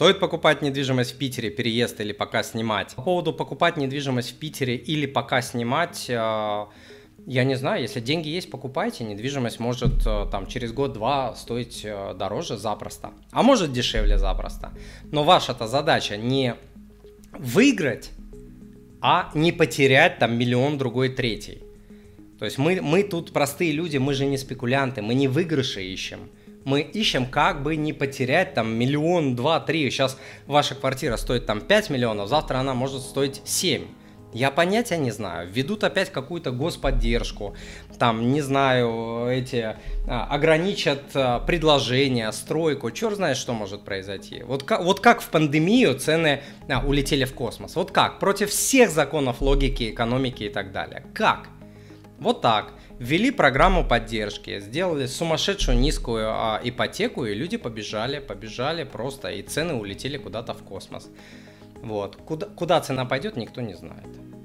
Стоит покупать недвижимость в Питере, переезд или пока снимать? По поводу покупать недвижимость в Питере или пока снимать, э, я не знаю, если деньги есть, покупайте. Недвижимость может э, там через год-два стоить э, дороже запросто, а может дешевле запросто. Но ваша-то задача не выиграть, а не потерять там миллион другой третий. То есть мы, мы тут простые люди, мы же не спекулянты, мы не выигрыши ищем мы ищем, как бы не потерять там миллион, два, три. Сейчас ваша квартира стоит там 5 миллионов, завтра она может стоить 7. Я понятия не знаю. Ведут опять какую-то господдержку, там, не знаю, эти, а, ограничат а, предложения, стройку, черт знает, что может произойти. Вот как, вот как в пандемию цены а, улетели в космос. Вот как? Против всех законов логики, экономики и так далее. Как? Вот так ввели программу поддержки, сделали сумасшедшую низкую а, ипотеку, и люди побежали, побежали просто, и цены улетели куда-то в космос. Вот. Куда, куда цена пойдет, никто не знает.